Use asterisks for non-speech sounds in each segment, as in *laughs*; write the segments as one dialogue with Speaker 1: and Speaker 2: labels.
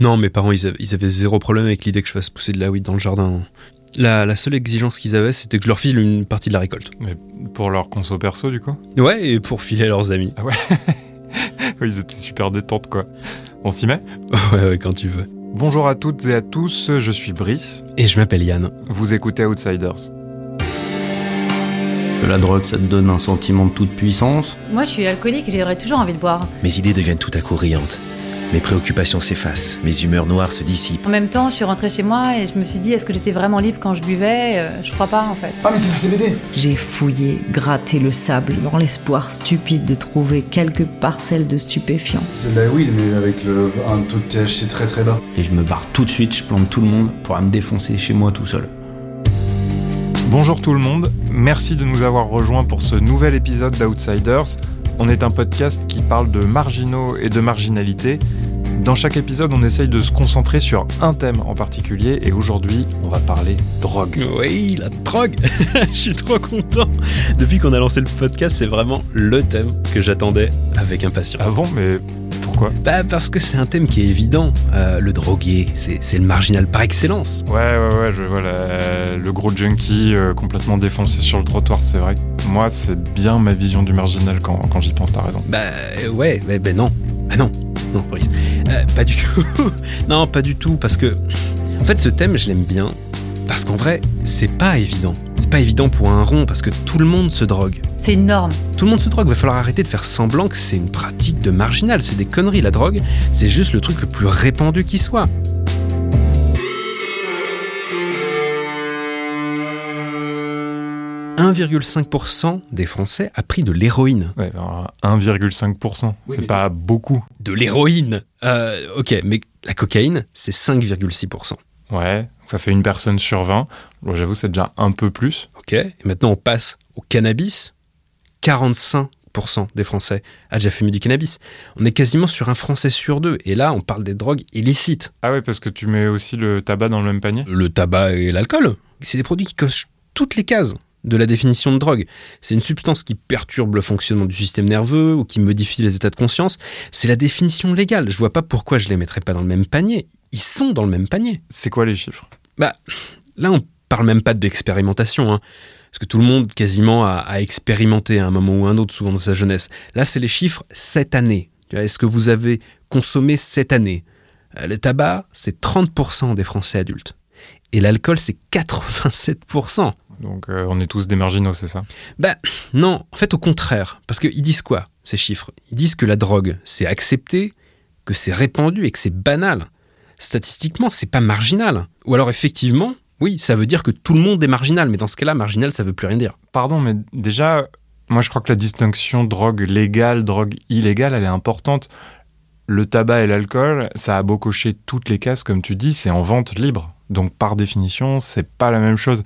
Speaker 1: Non, mes parents, ils avaient, ils avaient zéro problème avec l'idée que je fasse pousser de la weed dans le jardin. La, la seule exigence qu'ils avaient, c'était que je leur file une partie de la récolte.
Speaker 2: Mais pour leur conso perso, du coup?
Speaker 1: Ouais, et pour filer à leurs amis.
Speaker 2: Ah ouais *laughs* ils étaient super détentes, quoi. On s'y met? *laughs*
Speaker 1: Ouais, ouais, quand tu veux.
Speaker 2: Bonjour à toutes et à tous, je suis Brice.
Speaker 1: Et je m'appelle Yann.
Speaker 2: Vous écoutez Outsiders.
Speaker 3: La drogue, ça te donne un sentiment de toute puissance?
Speaker 4: Moi, je suis alcoolique et j'aurais toujours envie de boire.
Speaker 5: Mes idées deviennent tout à coup riantes. Mes préoccupations s'effacent, mes humeurs noires se dissipent.
Speaker 4: En même temps, je suis rentrée chez moi et je me suis dit, est-ce que j'étais vraiment libre quand je buvais? Euh, Je crois pas, en fait.
Speaker 6: Ah mais c'est du CBD
Speaker 7: J'ai fouillé, gratté le sable dans l'espoir stupide de trouver quelques parcelles de stupéfiants.
Speaker 6: C'est de la weed mais avec le, un taux de THC très très bas.
Speaker 3: Et je me barre tout de suite, je plante tout le monde pour aller me défoncer chez moi tout seul.
Speaker 2: Bonjour tout le monde, merci de nous avoir rejoints pour ce nouvel épisode d'Outsiders. On est un podcast qui parle de marginaux et de marginalité. Dans chaque épisode, on essaye de se concentrer sur un thème en particulier et aujourd'hui, on va parler drogue.
Speaker 1: Oui, la drogue *laughs* Je suis trop content Depuis qu'on a lancé le podcast, c'est vraiment le thème que j'attendais avec impatience.
Speaker 2: Ah bon, mais pourquoi?
Speaker 1: Bah parce que c'est un thème qui est évident. Euh, le drogué, c'est le marginal par excellence.
Speaker 2: Ouais, ouais, ouais, je vois la- le gros junkie euh, complètement défoncé sur le trottoir, c'est vrai. Moi, c'est bien ma vision du marginal quand, quand j'y pense, t'as raison.
Speaker 1: Bah euh, ouais, ouais, bah non. Ah non, non, Brice. Euh, pas du tout. *laughs* non, pas du tout, parce que... En fait, ce thème, je l'aime bien, parce qu'en vrai, c'est pas évident. C'est pas évident pour un rond, parce que tout le monde se drogue.
Speaker 4: C'est une norme.
Speaker 1: Tout le monde se drogue, va falloir arrêter de faire semblant que c'est une pratique de marginal, c'est des conneries. La drogue, c'est juste le truc le plus répandu qui soit. « 1,5% des Français a pris de l'héroïne.
Speaker 2: Ouais, alors, 1,5%, c'est pas beaucoup.
Speaker 1: De l'héroïne Euh, Ok, mais la cocaïne, c'est 5,6%.
Speaker 2: Ouais, ça fait une personne sur 20. Bon, J'avoue, c'est déjà un peu plus.
Speaker 1: Ok, et maintenant on passe au cannabis. 45% des Français a déjà fumé du cannabis. On est quasiment sur un Français sur deux. Et là, on parle des drogues illicites.
Speaker 2: Ah ouais, parce que tu mets aussi le tabac dans le même panier?
Speaker 1: Le tabac et l'alcool, c'est des produits qui cochent toutes les cases de la définition de drogue. C'est une substance qui perturbe le fonctionnement du système nerveux ou qui modifie les états de conscience. C'est la définition légale. Je vois pas pourquoi je les mettrais pas dans le même panier. Ils sont dans le même panier.
Speaker 2: C'est quoi les chiffres?
Speaker 1: Bah, là, on parle même pas d'expérimentation, hein. Parce que tout le monde, quasiment, a, a expérimenté à un moment ou un autre, souvent dans sa jeunesse. Là, c'est les chiffres cette année. Est-ce que vous avez consommé cette année? Euh, Le tabac, c'est 30% des Français adultes. Et l'alcool, c'est 87%.
Speaker 2: Donc euh, on est tous des marginaux, c'est ça?
Speaker 1: Bah, non, en fait, au contraire. Parce qu'ils disent quoi, ces chiffres? Ils disent que la drogue, c'est accepté, que c'est répandu et que c'est banal. Statistiquement, c'est pas marginal. Ou alors, effectivement, oui, ça veut dire que tout le monde est marginal, mais dans ce cas-là, marginal, ça veut plus rien dire.
Speaker 2: Pardon, mais déjà, moi je crois que la distinction drogue légale, drogue illégale, elle est importante. Le tabac et l'alcool, ça a beau cocher toutes les cases, comme tu dis, c'est en vente libre. Donc par définition, c'est pas la même chose.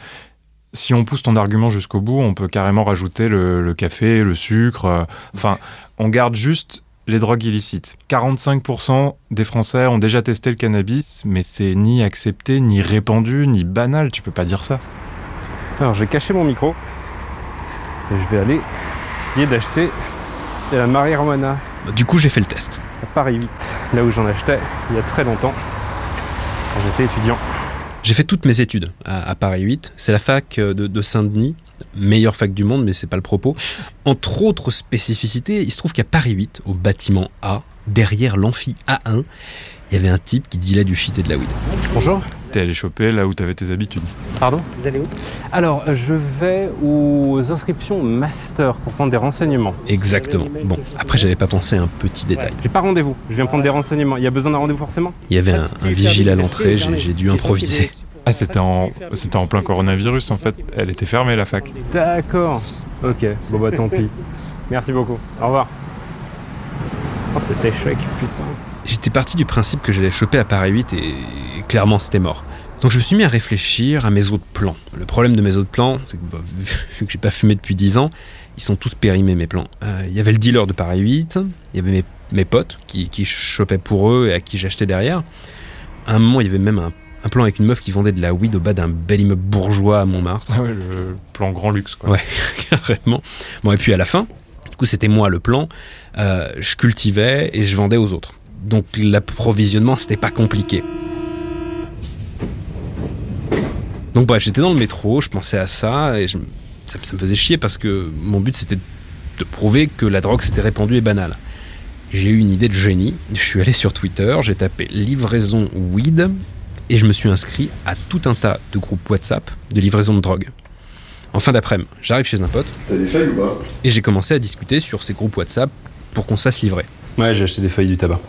Speaker 2: Si on pousse ton argument jusqu'au bout, on peut carrément rajouter le, le café, le sucre. euh, Enfin, on garde juste les drogues illicites. 45% des Français ont déjà testé le cannabis, mais c'est ni accepté, ni répandu, ni banal. Tu peux pas dire ça.
Speaker 1: Alors, j'ai caché mon micro. Et je vais aller essayer d'acheter de la marijuana. Du coup, j'ai fait le test. À Paris 8, là où j'en achetais il y a très longtemps, quand j'étais étudiant. J'ai fait toutes mes études à, Paris 8. C'est la fac euh, de, de Saint-Denis, meilleure fac du monde, mais c'est pas le propos. Entre autres spécificités, il se trouve qu'à Paris 8, au bâtiment A, derrière l'amphi A1, il y avait un type qui dealait du shit et de la weed. Bonjour.
Speaker 2: T'es allé choper là où t'avais tes habitudes.
Speaker 1: Pardon Vous allez où? Alors, je vais aux inscriptions master pour prendre des renseignements. Exactement. Bon, après, j'avais pas pensé à un petit détail. J'ai pas rendez-vous. Je viens prendre des renseignements. Il y a besoin d'un rendez-vous forcément? Il y avait un, un vigile à l'entrée. J'ai j'ai dû improviser.
Speaker 2: Ah, c'était en, c'était en plein coronavirus en fait. Elle était fermée la fac.
Speaker 1: D'accord. Ok. Bon bah tant pis. Merci beaucoup. Au revoir. Oh, cet échec, putain. J'étais parti du principe que j'allais choper à Paris 8 et clairement c'était mort. Donc je me suis mis à réfléchir à mes autres plans. Le problème de mes autres plans, c'est que bah, vu, *laughs* que j'ai pas fumé depuis 10 ans, ils sont tous périmés mes plans. Euh, Il y avait le dealer de Paris 8, il y avait mes, mes potes qui, qui chopaient pour eux et à qui j'achetais derrière. À un moment, il y avait même un, un plan avec une meuf qui vendait de la weed au bas d'un bel immeuble bourgeois à Montmartre.
Speaker 2: Ah ouais, le plan grand luxe quoi.
Speaker 1: Ouais, *laughs* carrément. Bon, et puis à la fin, du coup, c'était moi le plan. Euh, je cultivais et je vendais aux autres. Donc l'approvisionnement, c'était pas compliqué. Donc bref, j'étais dans le métro, je pensais à ça et ça, me faisait chier parce que mon but c'était de prouver que la drogue s'était répandue et banale. J'ai eu une idée de génie, je suis allé sur Twitter, j'ai tapé livraison weed et je me suis inscrit à tout un tas de groupes WhatsApp de livraison de drogue. En fin d'après-midi, j'arrive chez un pote.
Speaker 6: T'as des feuilles ou pas?
Speaker 1: Et j'ai commencé à discuter sur ces groupes WhatsApp pour qu'on se fasse livrer. Ouais, j'ai acheté des feuilles du tabac.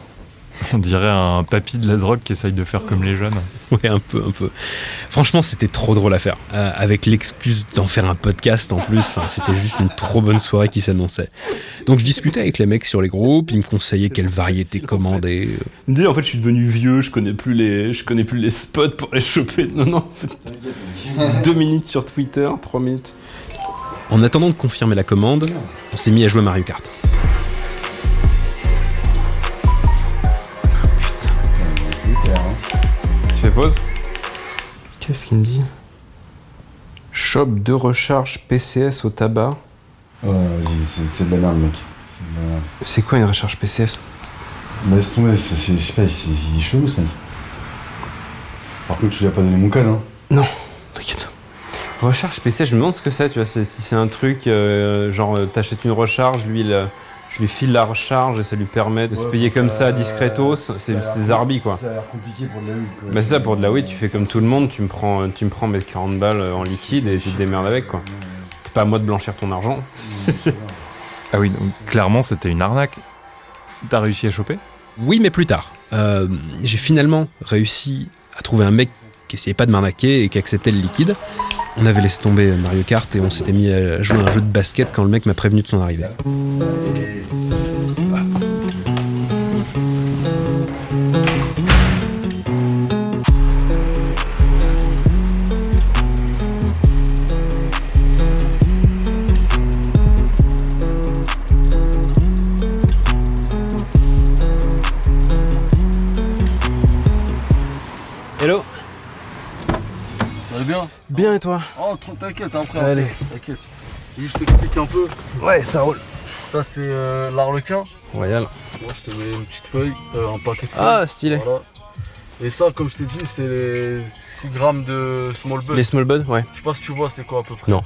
Speaker 2: On dirait un papy de la drogue qui essaye de faire comme les jeunes.
Speaker 1: Ouais, un peu, un peu. Franchement, c'était trop drôle à faire. Euh, avec l'excuse d'en faire un podcast en plus, c'était juste une trop bonne soirée qui s'annonçait. Donc je discutais avec les mecs sur les groupes, ils me conseillaient quelle variété commander. Ils me disaient en fait, je suis devenu vieux, je connais plus les, je connais plus les spots pour les choper. Non, non, en fait, deux minutes sur Twitter, trois minutes. En attendant de confirmer la commande, on s'est mis à jouer Mario Kart. Pause. Qu'est-ce qu'il me dit Shop de recharge PCS au tabac.
Speaker 6: Ouais, vas-y, c'est de la merde, mec.
Speaker 1: C'est quoi une recharge PCS
Speaker 6: Bah, laisse tomber, je sais pas, c'est chelou ce mec. Par contre, tu lui as pas donné mon code, hein
Speaker 1: Non, t'inquiète. Recharge PCS, je me demande ce que c'est, tu vois, si c'est un truc, euh, genre, euh, t'achètes une recharge, lui, il je lui file la recharge et ça lui permet de se payer comme ça, discretos. C'est zarbi quoi.
Speaker 6: Ça a l'air compliqué pour de la weed quoi.
Speaker 1: Bah, c'est ça, pour de la weed, tu fais comme tout le monde, tu me prends, tu me prends mes 40 balles en liquide et tu te démerdes avec quoi. C'est pas à moi de blanchir ton argent. *laughs*
Speaker 2: ah oui, donc clairement c'était une arnaque. T'as réussi à choper?
Speaker 1: Oui, mais plus tard. Euh, j'ai finalement réussi à trouver un mec qui essayait pas de m'arnaquer et qui acceptait le liquide. On avait laissé tomber Mario Kart et on s'était mis à jouer à un jeu de basket quand le mec m'a prévenu de son arrivée. Bien et toi
Speaker 8: Oh, t'inquiète, après.
Speaker 1: Allez.
Speaker 8: T'inquiète. Juste t'explique un peu.
Speaker 1: Ouais, ça roule.
Speaker 8: Ça, c'est euh, l'arlequin.
Speaker 1: Royal.
Speaker 8: Moi, je te mets une petite feuille, euh, un paquet de feuilles.
Speaker 1: Ah, stylé. Voilà.
Speaker 8: Et ça, comme je t'ai dit, c'est les 6 grammes de small bud.
Speaker 1: Les small bud, ouais.
Speaker 8: Je sais pas si tu vois, c'est quoi à peu près?
Speaker 1: Non.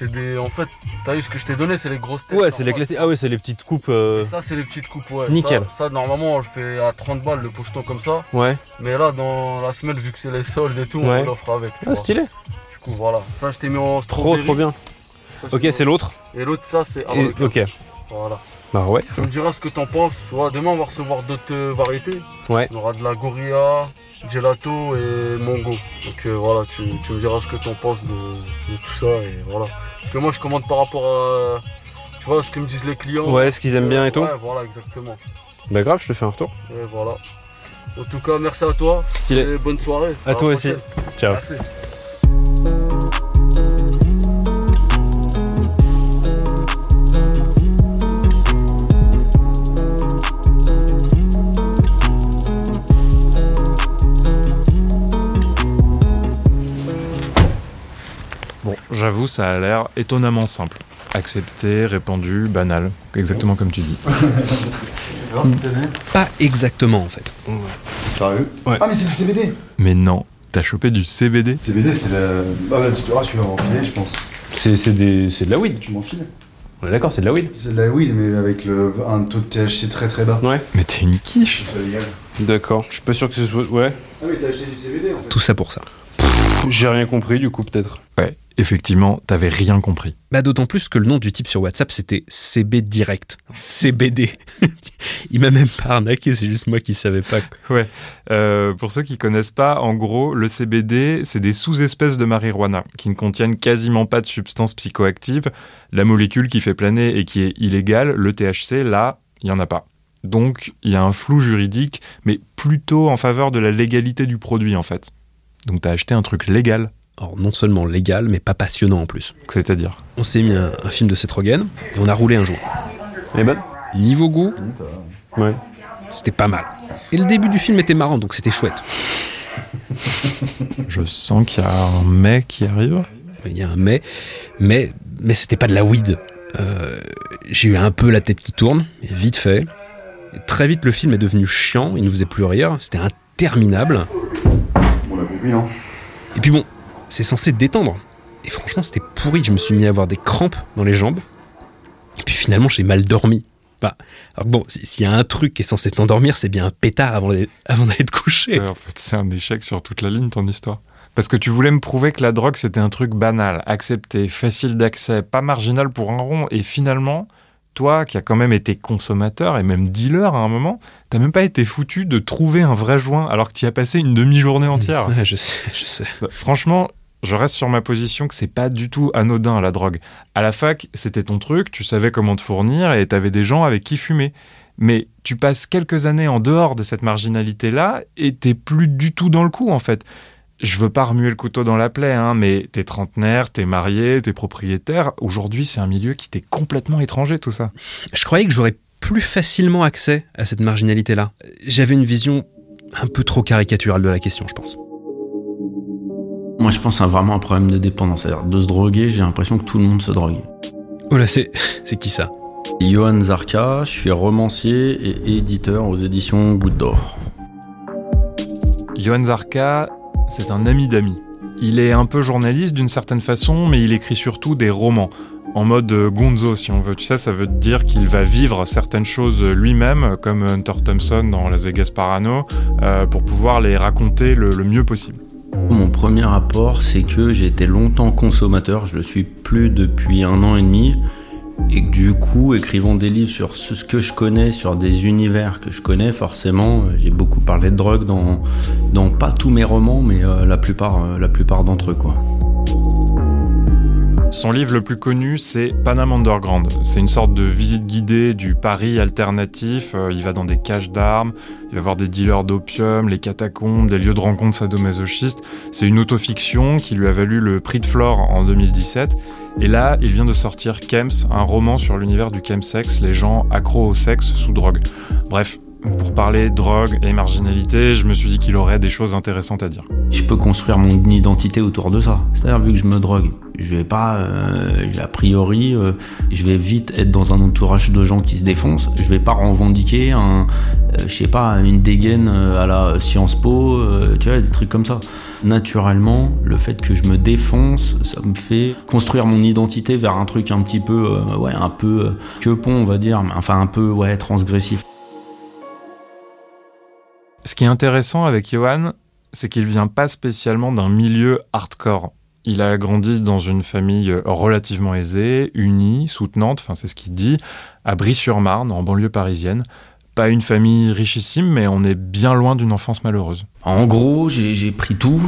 Speaker 8: C'est des. En fait, t'as vu ce que je t'ai donné, c'est les grosses têtes.
Speaker 1: Ouais, c'est les classiques. Ah, ouais, c'est les petites coupes. Euh...
Speaker 8: Ça, c'est les petites coupes, ouais.
Speaker 1: Nickel.
Speaker 8: Ça, normalement, on le fait à 30 balles, le pocheton comme ça.
Speaker 1: Ouais.
Speaker 8: Mais là, dans la semaine, vu que c'est les soldes et tout, on l'offre avec.
Speaker 1: Ah, stylé
Speaker 8: voilà. Ça, je t'ai mis en
Speaker 1: Trop, trop bien. ok, c'est l'autre.
Speaker 8: Et l'autre, ça, c'est
Speaker 1: Ok.
Speaker 8: Voilà.
Speaker 1: Bah ouais.
Speaker 8: Tu me diras ce que t'en penses. demain, on va recevoir d'autres euh, variétés.
Speaker 1: Ouais.
Speaker 8: On aura de la Gorilla, Gelato et Mongo. Donc euh, voilà, tu, me diras ce que t'en penses de, tout ça. Et voilà. Parce que moi, je commande par rapport à. Tu vois, ce que me disent les clients.
Speaker 1: Ouais, ce qu'ils aiment bien et tout.
Speaker 8: Ouais, voilà, exactement.
Speaker 1: Bah grave, je te fais un retour.
Speaker 8: Et voilà. En tout cas, merci à toi.
Speaker 1: Stylé.
Speaker 8: Et bonne soirée.
Speaker 1: À, toi aussi. Ciao.
Speaker 8: Merci.
Speaker 2: J'avoue, ça a l'air étonnamment simple. Accepté, répandu, banal, exactement comme tu dis. *laughs*
Speaker 1: Pas exactement en fait.
Speaker 6: Sérieux
Speaker 1: ouais.
Speaker 6: Ah mais c'est du CBD
Speaker 2: Mais non, t'as chopé du CBD
Speaker 6: CBD c'est la... Ah bah tu, ah, tu vas m'enfiler je pense.
Speaker 1: C'est de la weed.
Speaker 6: Tu m'enfiles
Speaker 1: On est d'accord, c'est de la weed.
Speaker 6: C'est de la weed mais avec le, un taux de THC très très bas.
Speaker 1: Ouais.
Speaker 2: Mais t'es une quiche
Speaker 1: D'accord, je suis pas sûr que ce soit... Ouais.
Speaker 6: Ah mais t'as acheté du CBD en fait.
Speaker 1: Tout ça pour ça. J'ai rien compris du coup peut-être.
Speaker 2: Ouais, effectivement, t'avais rien compris.
Speaker 1: Bah d'autant plus que le nom du type sur WhatsApp c'était CB Direct. CBD. *laughs* Il m'a même pas arnaqué, c'est juste moi qui savais pas.
Speaker 2: Ouais. Euh, pour ceux qui connaissent pas, en gros, le CBD, c'est des sous-espèces de marijuana qui ne contiennent quasiment pas de substances psychoactives. La molécule qui fait planer et qui est illégale, le THC, là, il y en a pas. Donc, il y a un flou juridique, mais plutôt en faveur de la légalité du produit, en fait. Donc, t'as acheté un truc légal
Speaker 1: alors non seulement légal, mais pas passionnant en plus.
Speaker 2: C'est-à-dire
Speaker 1: On s'est mis un, film de Seth Rogen et on a roulé un jour. Elle est bonne? Niveau goût, ouais. c'était pas mal. Et le début du film était marrant, donc c'était chouette.
Speaker 2: Je sens qu'il y a un mais qui arrive.
Speaker 1: Il y a un mais, mais, mais c'était pas de la weed. Euh, j'ai eu un peu la tête qui tourne, vite fait. très vite, le film est devenu chiant, il ne faisait plus rire, c'était interminable.
Speaker 6: On l'a compris, non?
Speaker 1: Et puis bon, c'est censé détendre. Et franchement, c'était pourri. Je me suis mis à avoir des crampes dans les jambes. Et puis finalement, j'ai mal dormi. Bah, alors bon, s'il y a un truc qui est censé t'endormir, c'est bien un pétard avant d'aller, te coucher.
Speaker 2: en fait, c'est un échec sur toute la ligne, ton histoire. Parce que tu voulais me prouver que la drogue, c'était un truc banal, accepté, facile d'accès, pas marginal pour un rond. Et finalement, toi, qui as quand même été consommateur et même dealer à un moment, t'as même pas été foutu de trouver un vrai joint alors que tu y as passé une demi-journée entière. *laughs*
Speaker 1: Ouais, je sais, je sais.
Speaker 2: Bah, franchement, je reste sur ma position que c'est pas du tout anodin la drogue. À la fac, c'était ton truc, tu savais comment te fournir et t'avais des gens avec qui fumer. Mais tu passes quelques années en dehors de cette marginalité-là et t'es plus du tout dans le coup en fait. Je veux pas remuer le couteau dans la plaie, hein, mais t'es trentenaire, t'es marié, t'es propriétaire. Aujourd'hui, c'est un milieu qui t'est complètement étranger, tout ça.
Speaker 1: Je croyais que j'aurais plus facilement accès à cette marginalité-là. J'avais une vision un peu trop caricaturale de la question, je pense.
Speaker 3: Moi, je pense c'est vraiment un problème de dépendance. C'est-à-dire, de se droguer, j'ai l'impression que tout le monde se drogue.
Speaker 1: Oh là, c'est, *laughs* c'est qui ça
Speaker 3: Johan Zarka, je suis romancier et éditeur aux éditions Goutte d'Or.
Speaker 2: Johan Zarka, c'est un ami d'amis. Il est un peu journaliste d'une certaine façon, mais il écrit surtout des romans. En mode gonzo, si on veut. Tu sais, ça veut dire qu'il va vivre certaines choses lui-même, comme Hunter Thompson dans Las Vegas Parano, euh, pour pouvoir les raconter le mieux possible.
Speaker 3: Premier rapport, c'est que j'ai été longtemps consommateur, je le suis plus depuis un an et demi, et du coup, écrivant des livres sur ce que je connais, sur des univers que je connais, forcément, euh, j'ai beaucoup parlé de drogue dans, pas tous mes romans, mais euh, la plupart, euh, la plupart d'entre eux.
Speaker 2: Son livre le plus connu, c'est Panama Underground. C'est une sorte de visite guidée du Paris alternatif. Euh, il va dans des caches d'armes, il va voir des dealers d'opium, les catacombes, des lieux de rencontre sadomasochistes. C'est une autofiction qui lui a valu le prix de Flore en 2017. Et là, il vient de sortir Kems, un roman sur l'univers du chemsex, les gens accros au sexe sous drogue. Bref, pour parler drogue et marginalité, je me suis dit qu'il aurait des choses intéressantes à dire.
Speaker 3: Je peux construire mon identité autour de ça. C'est-à-dire, vu que je me drogue, je vais pas, euh, a priori, euh, je vais vite être dans un entourage de gens qui se défoncent. Je vais pas revendiquer un, euh, je sais pas, une dégaine à la Sciences Po, tu vois, des trucs comme ça. Naturellement, le fait que je me défonce, ça me fait construire mon identité vers un truc un petit peu, ouais, un peu que pont, on va dire, enfin un peu, ouais, transgressif.
Speaker 2: Ce qui est intéressant avec Johan, c'est qu'il vient pas spécialement d'un milieu hardcore. Il a grandi dans une famille relativement aisée, unie, soutenante, enfin c'est ce qu'il dit, à Brie-sur-Marne, en banlieue parisienne. Pas une famille richissime, mais on est bien loin d'une enfance malheureuse.
Speaker 3: En gros, j'ai pris tout,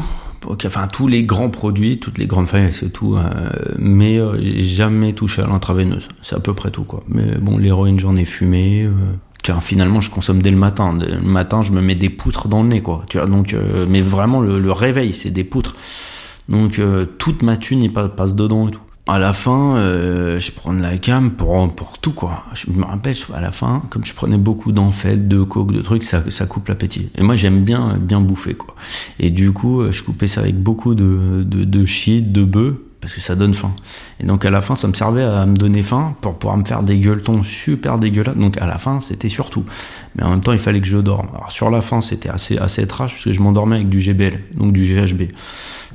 Speaker 3: enfin tous les grands produits, toutes les grandes familles, c'est tout, euh, mais euh, jamais touché à l'intraveineuse. C'est à peu près tout quoi. Mais bon, l'héroïne j'en ai fumé. Euh, finalement je consomme dès le matin. Le matin je me mets des poutres dans le nez quoi. Tu vois, donc euh, mais vraiment le, réveil c'est des poutres. Donc euh, toute ma thune il passe dedans et tout. À la fin, euh, je prends de la cam pour, pour tout quoi. Je me rappelle, à la fin, comme je prenais beaucoup d'enfêtes, de coke, de trucs, ça, ça coupe l'appétit. Et moi j'aime bien bien bouffer quoi. Et du coup, je coupais ça avec beaucoup de, de, de shit, de bœufs parce que ça donne faim. Et donc à la fin, ça me servait à me donner faim pour pouvoir me faire des gueuletons super dégueulasses. Donc à la fin, c'était surtout. Mais en même temps, il fallait que je dorme. Alors sur la fin, c'était assez assez étrange parce que je m'endormais avec du GBL, donc du GHB.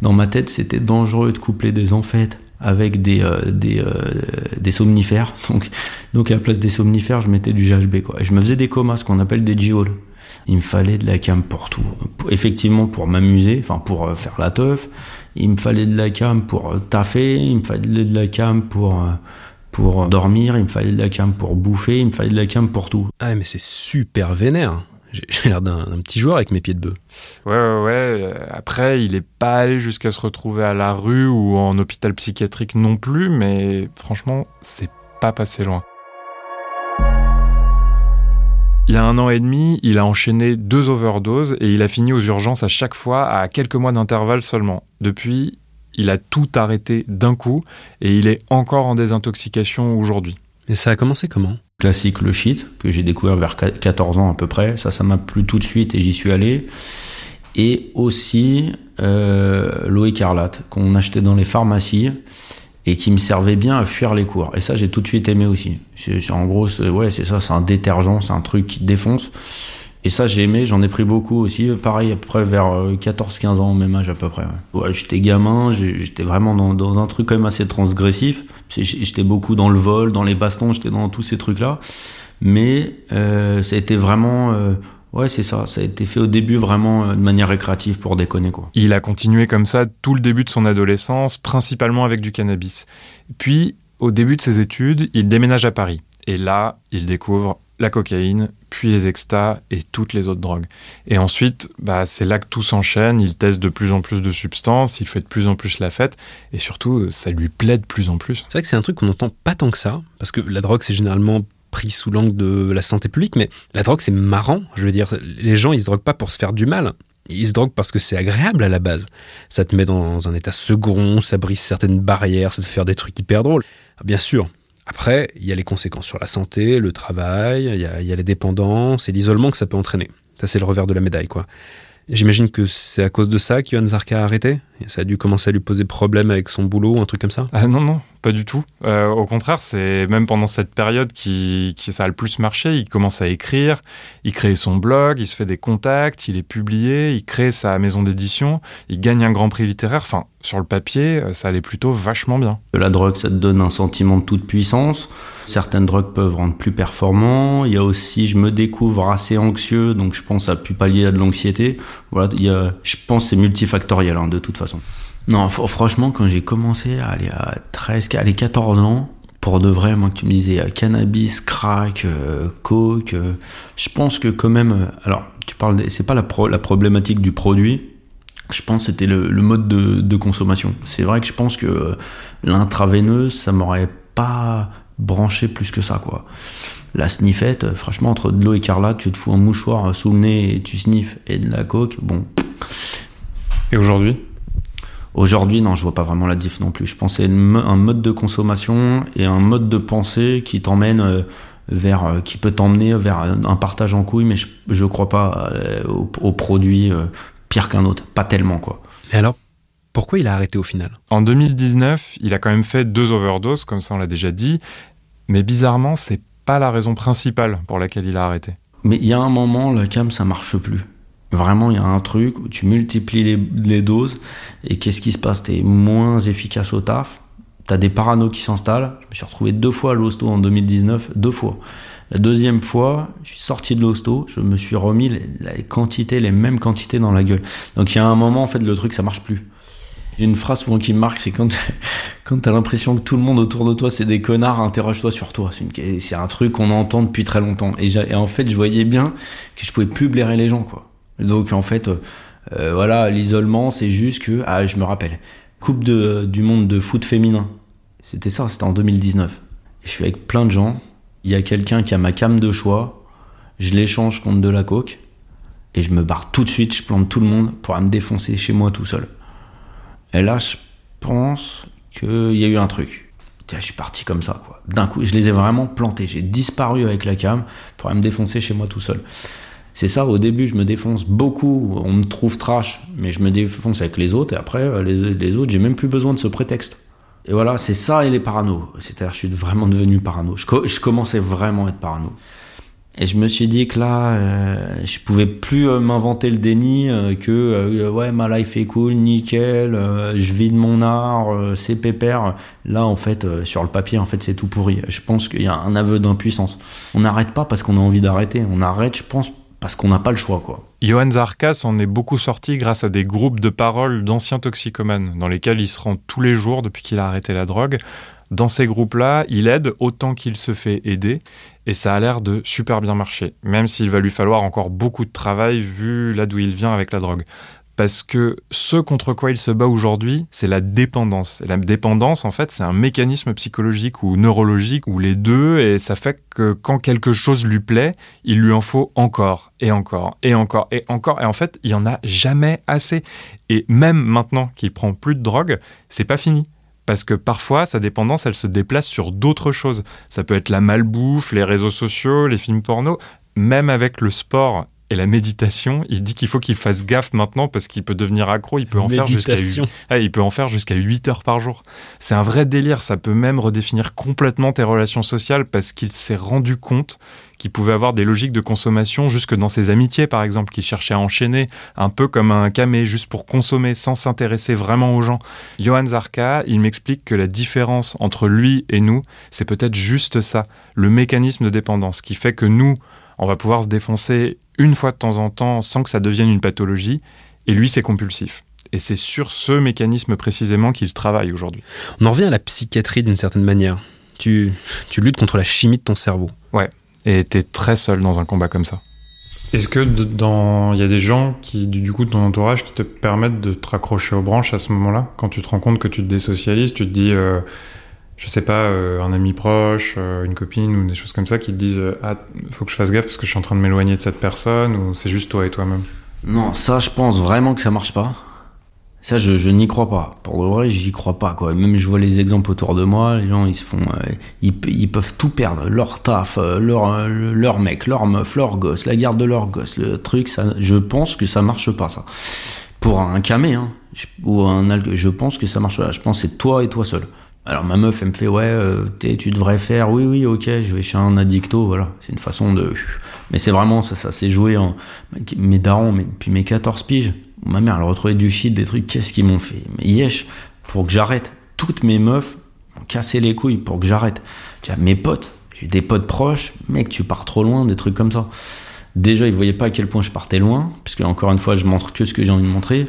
Speaker 3: Dans ma tête, c'était dangereux de coupler des amphètes avec des euh, des, euh, des somnifères. *laughs* Donc donc à la place des somnifères, je mettais du GHB quoi. Et je me faisais des comas, ce qu'on appelle des g Il me fallait de la cam pour tout. Effectivement, pour m'amuser, enfin pour euh, faire la teuf il me fallait de la cam pour euh, taffer, il me fallait de la cam pour, euh, pour dormir, il me fallait de la cam pour bouffer, il me fallait de la cam pour tout.
Speaker 1: Ah mais c'est super vénère. *laughs* J'ai l'air d'un petit joueur avec mes pieds de bœuf.
Speaker 2: Ouais, ouais, ouais. Après, il est pas allé jusqu'à se retrouver à la rue ou en hôpital psychiatrique non plus, mais franchement, c'est pas passé loin. Il y a un an et demi, il a enchaîné deux overdoses et il a fini aux urgences à chaque fois à quelques mois d'intervalle seulement. Depuis, il a tout arrêté d'un coup et il est encore en désintoxication aujourd'hui.
Speaker 1: Et ça a commencé comment?
Speaker 3: Classique le shit, que j'ai découvert vers 14 ans à peu près. Ça, ça m'a plu tout de suite et j'y suis allé. Et aussi euh, l'eau écarlate qu'on achetait dans les pharmacies et qui me servait bien à fuir les cours. Et ça, j'ai tout de suite aimé aussi. En gros, ouais, c'est ça, c'est un détergent, c'est un truc qui te défonce. Et ça, j'ai aimé, j'en ai pris beaucoup aussi. Pareil, après, vers 14-15 euh, ans, au même âge à peu près. Ouais. j'étais gamin, j'étais vraiment dans, dans, un truc quand même assez transgressif. J'étais beaucoup dans le vol, dans les bastons, j'étais dans tous ces trucs-là. Mais euh, ça a été vraiment... Euh, Ouais, c'est ça. Ça a été fait au début vraiment euh, de manière récréative pour déconner. Quoi.
Speaker 2: Il a continué comme ça tout le début de son adolescence, principalement avec du cannabis. Puis, au début de ses études, il déménage à Paris. Et là, il découvre la cocaïne, puis les extas et toutes les autres drogues. Et ensuite, bah, c'est là que tout s'enchaîne. Il teste de plus en plus de substances, il fait de plus en plus la fête, et surtout, ça lui plaît de plus en plus.
Speaker 1: C'est vrai que c'est un truc qu'on n'entend pas tant que ça, parce que la drogue, c'est généralement pris sous l'angle de la santé publique, mais la drogue c'est marrant. Je veux dire, les gens ils se droguent pas pour se faire du mal. Ils se droguent parce que c'est agréable à la base. Ça te met dans un état second, ça brise certaines barrières, ça te fait des trucs hyper drôles. Bien sûr. Après, il y a les conséquences sur la santé, le travail, il y a, y a les dépendances et l'isolement que ça peut entraîner. Ça, c'est le revers de la médaille, quoi. J'imagine que c'est à cause de ça qu'Yohan Zarka a arrêté? Ça a dû commencer à lui poser problème avec son boulot ou un truc comme ça
Speaker 2: Ah non, non, pas du tout. Euh, au contraire, c'est même pendant cette période qui, qui ça a le plus marché. Il commence à écrire, il crée son blog, il se fait des contacts, il est publié, il crée sa maison d'édition, il gagne un grand prix littéraire. Enfin, sur le papier, euh, ça allait plutôt vachement bien.
Speaker 3: La drogue, ça te donne un sentiment de toute puissance. Certaines drogues peuvent rendre plus performant. Il y a aussi, je me découvre assez anxieux, donc je pense à pu pallier à de l'anxiété. Voilà, il y a, je pense que c'est multifactoriel hein, de toute façon. Non, franchement, quand j'ai commencé à aller à 13, à 14 ans, pour de vrai, moi, que tu me disais euh, cannabis, crack, euh, coke, je pense que quand même, alors, tu parles, c'est pas la, la problématique du produit, je pense que c'était le, mode de, consommation. C'est vrai que je pense que l'intraveineuse, ça m'aurait pas branché plus que ça, quoi. La sniffette, franchement, entre de l'eau écarlate, tu te fous un mouchoir sous le nez et tu sniffes, et de la coke, bon.
Speaker 2: Et aujourd'hui?
Speaker 3: Aujourd'hui, non, je vois pas vraiment la diff non plus. Je pensais un mode de consommation et un mode de pensée qui t'emmène euh, vers, euh, qui peut t'emmener vers un partage en couille, mais je, je crois pas euh, aux produits pire qu'un autre, pas tellement quoi.
Speaker 1: Mais alors, pourquoi il a arrêté au final?
Speaker 2: En 2019, il a quand même fait deux overdoses, comme ça on l'a déjà dit, mais bizarrement, c'est pas la raison principale pour laquelle il a arrêté.
Speaker 3: Mais il y a un moment, la cam, ça marche plus. Vraiment, il y a un truc où tu multiplies les, doses et qu'est-ce qui se passe? T'es moins efficace au taf, t'as des paranos qui s'installent. Je me suis retrouvé deux fois à l'hosto en 2019, deux fois. La deuxième fois, je suis sorti de l'hosto, je me suis remis les, quantités, les mêmes quantités dans la gueule. Donc il y a un moment, en fait, le truc, ça marche plus. J'ai une phrase souvent qui me marque, c'est quand, *laughs* quand t'as l'impression que tout le monde autour de toi, c'est des connards, interroge-toi sur toi. C'est, un truc qu'on entend depuis très longtemps. Et, en fait, je voyais bien que je pouvais plus blairer les gens, quoi. Donc en fait, euh, voilà, l'isolement, c'est juste que, ah, je me rappelle, Coupe de, du monde de foot féminin. C'était ça, c'était en 2019. Et je suis avec plein de gens, il y a quelqu'un qui a ma cam de choix, je l'échange contre de la coke, et je me barre tout de suite, je plante tout le monde pour me défoncer chez moi tout seul. Et là, je pense qu'il y a eu un truc. je suis parti comme ça, quoi. D'un coup, je les ai vraiment plantés. J'ai disparu avec la cam pour me défoncer chez moi tout seul. C'est ça, au début, je me défonce beaucoup, on me trouve trash, mais je me défonce avec les autres, et après, les, les autres, j'ai même plus besoin de ce prétexte. Et voilà, c'est ça et les paranos. C'est-à-dire, je suis vraiment devenu parano. Je, commençais vraiment à être parano. Et je me suis dit que là, euh, je pouvais plus euh, m'inventer le déni euh, que euh, ouais ma life est cool, nickel, je vis de mon art, c'est pépère. Là, en fait, sur le papier, en fait, c'est tout pourri. Je pense qu'il y a un aveu d'impuissance. On n'arrête pas parce qu'on a envie d'arrêter. On arrête, je pense, parce qu'on n'a pas le choix, quoi.
Speaker 2: Johan Zarkas en est beaucoup sorti grâce à des groupes de paroles d'anciens toxicomanes, dans lesquels il se rend tous les jours depuis qu'il a arrêté la drogue. Dans ces groupes-là, il aide autant qu'il se fait aider, et ça a l'air de super bien marcher, même s'il va lui falloir encore beaucoup de travail vu là d'où il vient avec la drogue parce que ce contre quoi il se bat aujourd'hui, c'est la dépendance. Et la dépendance, en fait, c'est un mécanisme psychologique ou neurologique, ou les deux, et ça fait que quand quelque chose lui plaît, il lui en faut encore, et encore, et encore, et encore. Et en fait, il y en a jamais assez. Et même maintenant qu'il prend plus de drogue, c'est pas fini parce que parfois sa dépendance elle se déplace sur d'autres choses. Ça peut être la malbouffe, les réseaux sociaux, les films porno, même avec le sport Et la méditation, il dit qu'il faut qu'il fasse gaffe maintenant parce qu'il peut devenir accro, il peut en faire jusqu'à ah, il peut en faire jusqu'à 8 heures par jour. C'est un vrai délire, ça peut même redéfinir complètement tes relations sociales parce qu'il s'est rendu compte qu'il pouvait avoir des logiques de consommation jusque dans ses amitiés par exemple, qu'il cherchait à enchaîner un peu comme un camé juste pour consommer sans s'intéresser vraiment aux gens. Johan Zarka, il m'explique que la différence entre lui et nous, c'est peut-être juste ça, le mécanisme de dépendance qui fait que nous, on va pouvoir se défoncer une fois de temps en temps sans que ça devienne une pathologie. Et lui, c'est compulsif. Et c'est sur ce mécanisme précisément qu'il travaille aujourd'hui.
Speaker 1: On en revient à la psychiatrie d'une certaine manière. Tu, tu luttes contre la chimie de ton cerveau.
Speaker 2: Ouais, et t'es très seul dans un combat comme ça. Est-ce que dans il y a des gens qui du coup de ton entourage qui te permettent de te raccrocher aux branches à ce moment-là? Quand tu te rends compte que tu te désocialises, tu te dis euh, je sais pas, euh, un ami proche, euh, une copine ou des choses comme ça qui te disent Ah, faut que je fasse gaffe parce que je suis en train de m'éloigner de cette personne ou c'est juste toi et toi-même?
Speaker 3: Non, ça, je pense vraiment que ça marche pas. Ça, je, je n'y crois pas. Pour le vrai, j'y crois pas, quoi. Même je vois les exemples autour de moi, les gens, ils se font. Euh, ils, ils, peuvent tout perdre. Leur taf, leur, leur mec, leur meuf, leur gosse, la garde de leur gosse, le truc, ça, je pense que ça marche pas, ça. Pour un camé, hein. Ou un je pense que ça marche pas. Je pense que c'est toi et toi seul. Alors ma meuf, elle me fait ouais, euh, tu devrais faire, oui, oui, ok, je vais chez un addicto, voilà. C'est une façon de. Mais c'est vraiment ça, ça s'est joué en. Mes darons, mais, puis mes 14 piges, ma mère, elle retrouvait du shit, des trucs, qu'est-ce qu'ils m'ont fait? Mais yesh, pour que j'arrête. Toutes mes meufs m'ont cassé les couilles pour que j'arrête. Tu vois, mes potes, j'ai des potes proches, mec, tu pars trop loin, des trucs comme ça. Déjà, ils voyaient pas à quel point je partais loin, puisque encore une fois, je montre que ce que j'ai envie de montrer.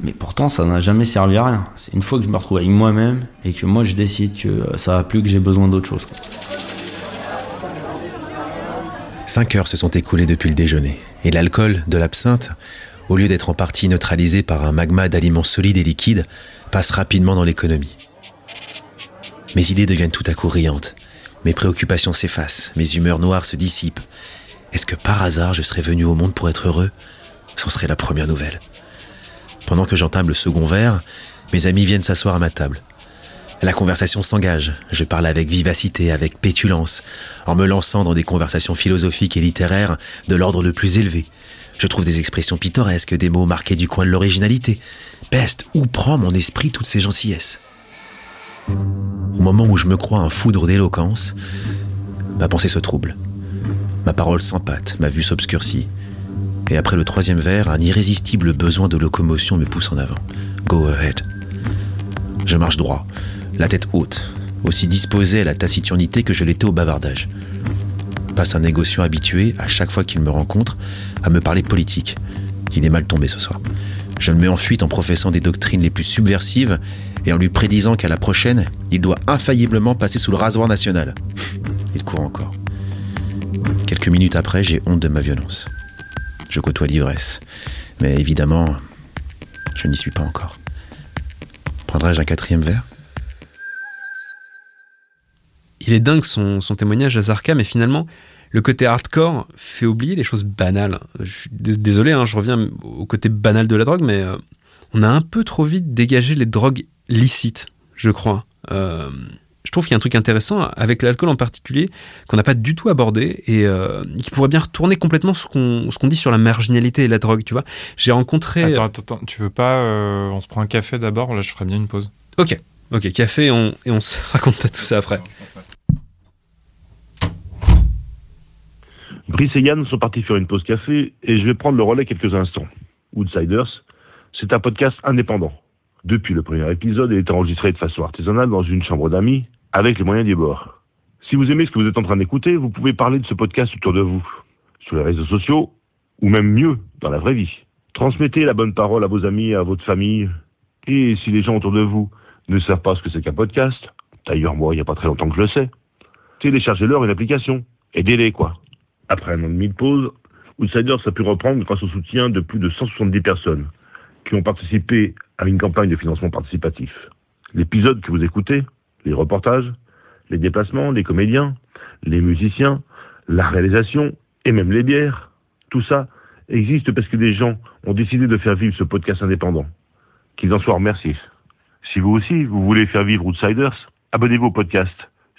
Speaker 3: Mais pourtant, ça n'a jamais servi à rien. C'est une fois que je me retrouve avec moi-même et que moi je décide que ça va plus, que j'ai besoin d'autre chose.
Speaker 5: Cinq heures se sont écoulées depuis le déjeuner. Et l'alcool de l'absinthe, au lieu d'être en partie neutralisé par un magma d'aliments solides et liquides, passe rapidement dans l'économie. Mes idées deviennent tout à coup riantes. Mes préoccupations s'effacent, mes humeurs noires se dissipent. Est-ce que par hasard je serais venu au monde pour être heureux? Ce serait la première nouvelle. Pendant que j'entame le second verre, mes amis viennent s'asseoir à ma table. La conversation s'engage. Je parle avec vivacité, avec pétulance, en me lançant dans des conversations philosophiques et littéraires de l'ordre le plus élevé. Je trouve des expressions pittoresques, des mots marqués du coin de l'originalité. Peste, où prend mon esprit toutes ces gentillesses Au moment où je me crois un foudre d'éloquence, ma pensée se trouble. Ma parole s'empâte, ma vue s'obscurcit et après le troisième verre, un irrésistible besoin de locomotion me pousse en avant. Go ahead. Je marche droit, la tête haute, aussi disposé à la taciturnité que je l'étais au bavardage. Passe un négociant habitué, à chaque fois qu'il me rencontre, à me parler politique. Il est mal tombé ce soir. Je me mets en fuite en professant des doctrines les plus subversives et en lui prédisant qu'à la prochaine, il doit infailliblement passer sous le rasoir national. Il court encore. Quelques minutes après, j'ai honte de ma violence. Je côtoie l'ivresse. Mais évidemment, je n'y suis pas encore. Prendrais-je un quatrième verre?
Speaker 1: Il est dingue son, témoignage à Zarka, mais finalement, le côté hardcore fait oublier les choses banales. Désolé, hein, je reviens au côté banal de la drogue, mais euh, on a un peu trop vite dégagé les drogues licites, je crois. Euh, trouve qu'il y a un truc intéressant avec l'alcool en particulier qu'on n'a pas du tout abordé et euh, qui pourrait bien retourner complètement ce qu'on ce qu'on dit sur la marginalité et la drogue. Tu vois, j'ai rencontré.
Speaker 2: Attends, attends, attends, tu veux pas euh, On se prend un café d'abord. Là, je ferais bien une pause.
Speaker 1: Ok, ok, café on, et on se *laughs* raconte tout ça après.
Speaker 9: Brice et Yann sont partis faire une pause café et je vais prendre le relais quelques instants. Outsiders, c'est un podcast indépendant. Depuis le premier épisode, il est enregistré de façon artisanale dans une chambre d'amis avec les moyens du bord. Si vous aimez ce que vous êtes en train d'écouter, vous pouvez parler de ce podcast autour de vous, sur les réseaux sociaux, ou même mieux, dans la vraie vie. Transmettez la bonne parole à vos amis, à votre famille, et si les gens autour de vous ne savent pas ce que c'est qu'un podcast, d'ailleurs moi il n'y a pas très longtemps que je le sais, téléchargez-leur une application, aidez-les quoi. Après un an et demi de pause, Outsiders a pu reprendre grâce au soutien de plus de 170 personnes qui ont participé à une campagne de financement participatif. L'épisode que vous écoutez les reportages, les déplacements, les comédiens, les musiciens, la réalisation et même les bières. Tout ça existe parce que des gens ont décidé de faire vivre ce podcast indépendant. Qu'ils en soient remerciés. Si vous aussi, vous voulez faire vivre Outsiders, abonnez-vous au podcast,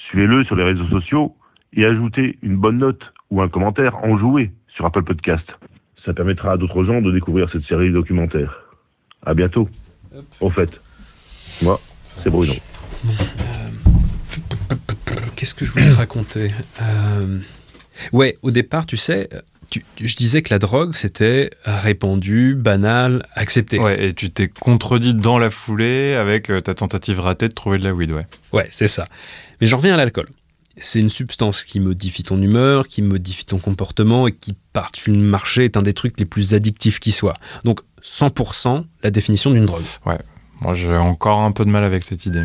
Speaker 9: suivez-le sur les réseaux sociaux et ajoutez une bonne note ou un commentaire enjoué sur Apple Podcast. Ça permettra à d'autres gens de découvrir cette série documentaire. À bientôt. Au fait, moi, c'est Bruno. *laughs*
Speaker 1: Qu'est-ce que je voulais te raconter euh, Ouais, au départ, tu sais, je disais que la drogue, c'était répandu, banal, accepté.
Speaker 2: Ouais, et tu t'es contredit dans la foulée avec euh, ta tentative ratée de trouver de la weed, ouais.
Speaker 1: Ouais, c'est ça. Mais j'en reviens à l'alcool. C'est une substance qui modifie ton humeur, qui modifie ton comportement et qui, par-dessus le marché, est un des trucs les plus addictifs qui soit. Donc, 100% la définition d'une drogue.
Speaker 2: Ouais, moi j'ai encore un peu de mal avec cette idée.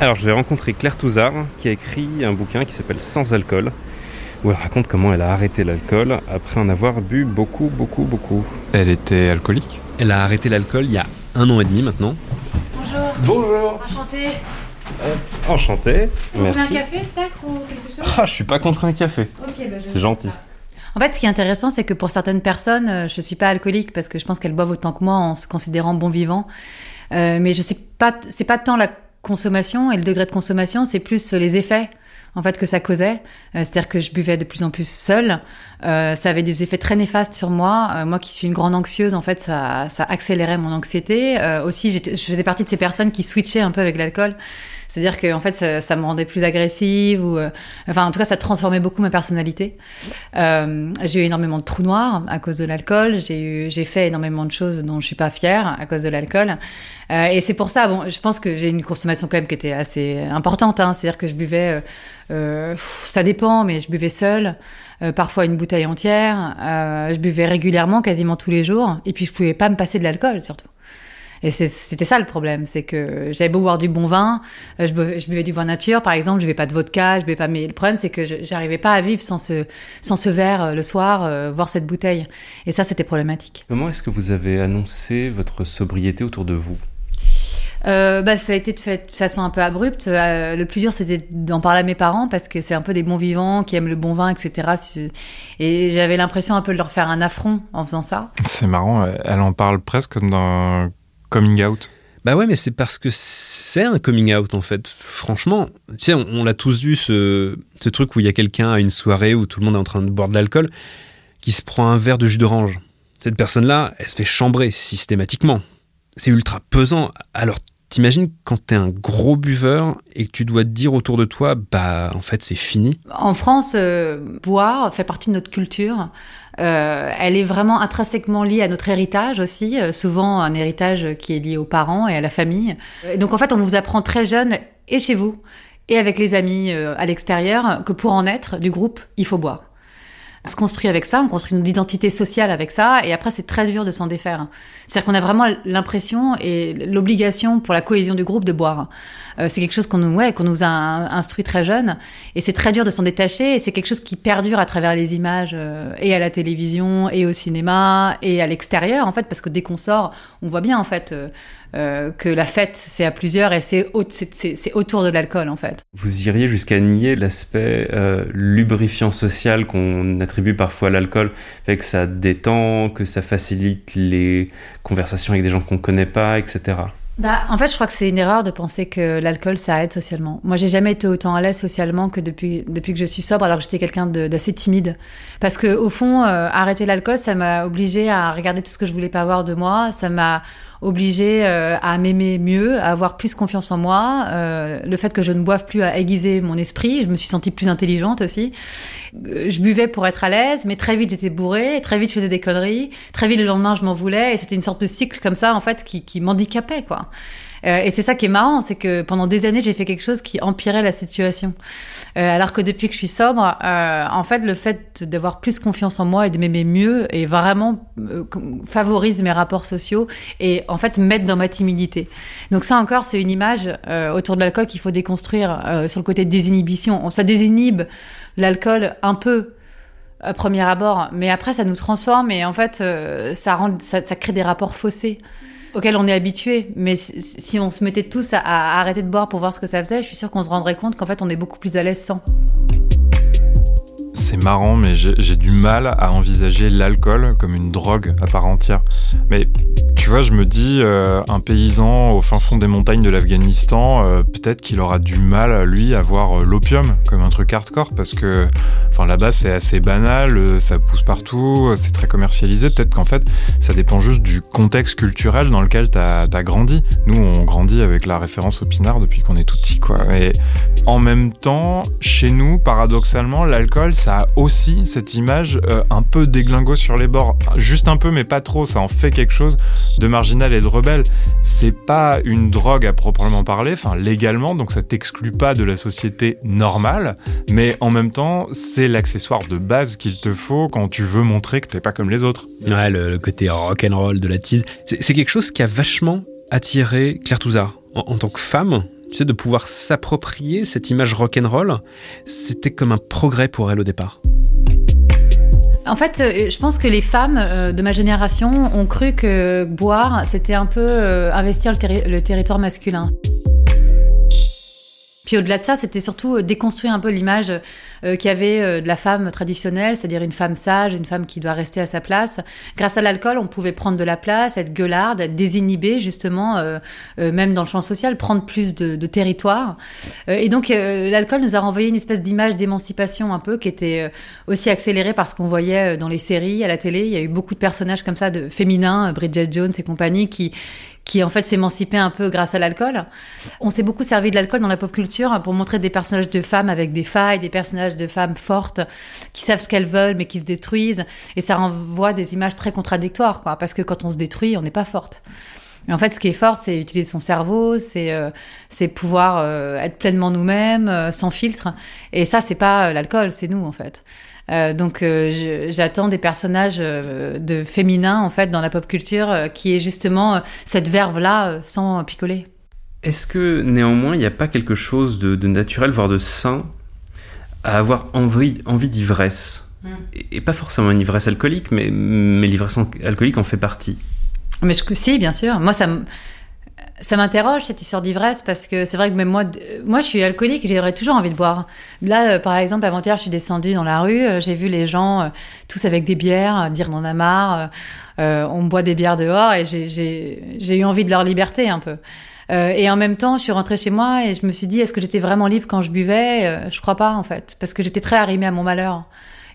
Speaker 1: Alors, je vais rencontrer Claire Touzard, qui a écrit un bouquin qui s'appelle Sans alcool où elle raconte comment elle a arrêté l'alcool après en avoir bu beaucoup, beaucoup, beaucoup.
Speaker 2: Elle était alcoolique?
Speaker 1: Elle a arrêté l'alcool il y a un an et demi maintenant.
Speaker 4: Bonjour.
Speaker 1: Bonjour.
Speaker 4: Enchanté.
Speaker 1: Euh, enchanté.
Speaker 4: Merci. un café peut-être ou quelque chose?
Speaker 1: Ah, je suis pas contre un café.
Speaker 4: Ok, bah,
Speaker 1: C'est gentil.
Speaker 4: En fait, ce qui est intéressant, c'est que pour certaines personnes, euh, je suis pas alcoolique parce que je pense qu'elles boivent autant que moi en se considérant bon vivant. Euh, mais je sais pas, c'est pas tant la consommation et le degré de consommation, c'est plus les effets en fait que ça causait. Euh, c'est-à-dire que je buvais de plus en plus seule. Euh, ça avait des effets très néfastes sur moi. Euh, moi qui suis une grande anxieuse, en fait, ça, ça accélérait mon anxiété. aussi, je faisais partie de ces personnes qui switchaient un peu avec l'alcool. C'est-à-dire que en fait, ça, ça, me rendait plus agressive ou, enfin, en tout cas, ça transformait beaucoup ma personnalité. j'ai eu énormément de trous noirs à cause de l'alcool. J'ai eu, j'ai fait énormément de choses dont je suis pas fière à cause de l'alcool. et c'est pour ça, bon, je pense que j'ai une consommation quand même qui était assez importante. Hein. C'est-à-dire que je buvais euh, ça dépend, mais je buvais seule, euh, parfois une bouteille entière. Euh, je buvais régulièrement, quasiment tous les jours, et puis je pouvais pas me passer de l'alcool surtout. Et c'était ça le problème, c'est que j'avais beau boire du bon vin, je buvais, du vin nature par exemple, je buvais pas de vodka, je buvais pas. Mais le problème c'est que j'arrivais pas à vivre sans ce sans ce verre le soir, voir cette bouteille. Et ça c'était problématique.
Speaker 1: Comment est-ce que vous avez annoncé votre sobriété autour de vous?
Speaker 4: Euh, bah, ça a été de, fait, de façon un peu abrupte. Euh, le plus dur, c'était d'en parler à mes parents parce que c'est un peu des bons vivants qui aiment le bon vin, etc. Et j'avais l'impression un peu de leur faire un affront en faisant ça.
Speaker 2: C'est marrant, elle en parle presque comme d'un coming out.
Speaker 1: Bah ouais, mais c'est parce que c'est un coming out en fait. Franchement, tu sais, on, l'a tous vu ce, ce truc où il y a quelqu'un à une soirée où tout le monde est en train de boire de l'alcool qui se prend un verre de jus d'orange. Cette personne-là, elle se fait chambrer systématiquement c'est ultra pesant. Alors T'imagines quand t'es un gros buveur et que tu dois te dire autour de toi, bah en fait c'est fini?
Speaker 4: En France, euh, boire fait partie de notre culture. Euh, elle est vraiment intrinsèquement liée à notre héritage aussi, euh, souvent un héritage qui est lié aux parents et à la famille. donc en fait, on vous apprend très jeune, et chez vous, et avec les amis à l'extérieur, que pour en être du groupe, il faut boire se construit avec ça, on construit une identité sociale avec ça, et après c'est très dur de s'en défaire. C'est-à-dire qu'on a vraiment l'impression et l'obligation pour la cohésion du groupe de boire. Euh, c'est quelque chose qu'on nous, ouais, qu'on nous a instruit très jeune, et c'est très dur de s'en détacher, et c'est quelque chose qui perdure à travers les images, euh, et à la télévision, et au cinéma, et à l'extérieur, en fait, parce que dès qu'on sort, on voit bien, en fait, euh, euh, que la fête, c'est à plusieurs et c'est autour de l'alcool, en fait.
Speaker 1: Vous iriez jusqu'à nier l'aspect euh, lubrifiant social qu'on attribue parfois à l'alcool, fait que ça détend, que ça facilite les conversations avec des gens qu'on connaît pas, etc.
Speaker 4: Bah, en fait, je crois que c'est une erreur de penser que l'alcool, ça aide socialement. Moi, j'ai jamais été autant à l'aise socialement que depuis, depuis que je suis sobre, alors que j'étais quelqu'un d'assez timide. Parce que, au fond, euh, arrêter l'alcool, ça m'a obligé à regarder tout ce que je voulais pas voir de moi. Ça m'a obligé euh, à m'aimer mieux, à avoir plus confiance en moi. Euh, le fait que je ne boive plus a aiguisé mon esprit. Je me suis sentie plus intelligente aussi. Euh, je buvais pour être à l'aise, mais très vite j'étais bourrée, très vite je faisais des conneries, très vite le lendemain je m'en voulais, et c'était une sorte de cycle comme ça en fait qui, qui m'handicapait quoi. Euh, et c'est ça qui est marrant, c'est que pendant des années, j'ai fait quelque chose qui empirait la situation. Euh, alors que depuis que je suis sobre, euh, en fait, le fait d'avoir plus confiance en moi et de m'aimer mieux et vraiment favorise mes rapports sociaux et en fait m'aide dans ma timidité. Donc ça encore, c'est une image autour de l'alcool qu'il faut déconstruire sur le côté de désinhibition. Ça désinhibe l'alcool un peu à premier abord, mais après ça nous transforme et en fait ça, crée des rapports faussés auquel on est habitué. Mais si on se mettait tous à, arrêter de boire pour voir ce que ça faisait, je suis sûre qu'on se rendrait compte qu'en fait, on est beaucoup plus à l'aise sans.
Speaker 2: C'est marrant, mais j'ai du mal à envisager l'alcool comme une drogue à part entière. Mais tu vois, je me dis, euh, un paysan au fin fond des montagnes de l'Afghanistan, euh, peut-être qu'il aura du mal, lui, à voir euh, l'opium comme un truc hardcore, parce que là-bas, c'est assez banal, ça pousse partout, c'est très commercialisé. Peut-être qu'en fait, ça dépend juste du contexte culturel dans lequel tu as, grandi. Nous, on grandit avec la référence au pinard depuis qu'on est tout petit, quoi. Et en même temps, chez nous, paradoxalement, l'alcool, ça aussi cette image un peu déglingo sur les bords. Juste un peu, mais pas trop, ça en fait quelque chose de marginal et de rebelle. C'est pas une drogue à proprement parler, enfin légalement, donc ça t'exclut pas de la société normale, mais en même temps, c'est l'accessoire de base qu'il te faut quand tu veux montrer que t'es pas comme les autres.
Speaker 1: Ouais, le, côté rock and roll de la tease, c'est quelque chose qui a vachement attiré Claire Touzard en tant que femme. Tu sais, de pouvoir s'approprier cette image rock and roll, c'était comme un progrès pour elle au départ.
Speaker 4: En fait, euh, je pense que les femmes euh, de ma génération ont cru que boire, c'était un peu euh, investir le territoire masculin. Puis au-delà de ça, c'était surtout déconstruire un peu l'image euh, qu'il y avait euh, de la femme traditionnelle, c'est-à-dire une femme sage, une femme qui doit rester à sa place. Grâce à l'alcool, on pouvait prendre de la place, être gueularde, être désinhibée justement, même dans le champ social, prendre plus de, territoire. et donc l'alcool nous a renvoyé une espèce d'image d'émancipation un peu qui était aussi accélérée par ce qu'on voyait dans les séries, à la télé. Il y a eu beaucoup de personnages comme ça, de féminins, Bridget Jones et compagnie, qui qui en fait s'émancipait un peu grâce à l'alcool. On s'est beaucoup servi de l'alcool dans la pop culture pour montrer des personnages de femmes avec des failles, des personnages de femmes fortes qui savent ce qu'elles veulent mais qui se détruisent. Et ça renvoie des images très contradictoires, quoi. Parce que quand on se détruit, on n'est pas forte. En fait, ce qui est fort, c'est utiliser son cerveau, c'est euh, pouvoir euh, être pleinement nous-mêmes, euh, sans filtre. Et ça, c'est pas l'alcool, c'est nous en fait. Donc j'attends des personnages de féminins en fait dans la pop culture qui est justement cette verve là sans picoler.
Speaker 1: Est-ce que néanmoins il n'y a pas quelque chose de, naturel, voire de sain, à avoir envie, envie d'ivresse hmm. et, pas forcément une ivresse alcoolique, mais, mais l'ivresse alcoolique en fait partie.
Speaker 4: Mais je, si, bien sûr. Moi, ça me ça m'interroge cette histoire d'ivresse parce que c'est vrai que même moi, moi je suis alcoolique, j'aurais toujours envie de boire. Là, euh, par exemple, avant-hier, je suis descendue dans la rue, euh, j'ai vu les gens euh, tous avec des bières, dire on en a marre, on boit des bières dehors et j'ai eu envie de leur liberté un peu. Et en même temps, je suis rentrée chez moi et je me suis dit, est-ce que j'étais vraiment libre quand je buvais? Je crois pas en fait, parce que j'étais très arrimée à mon malheur.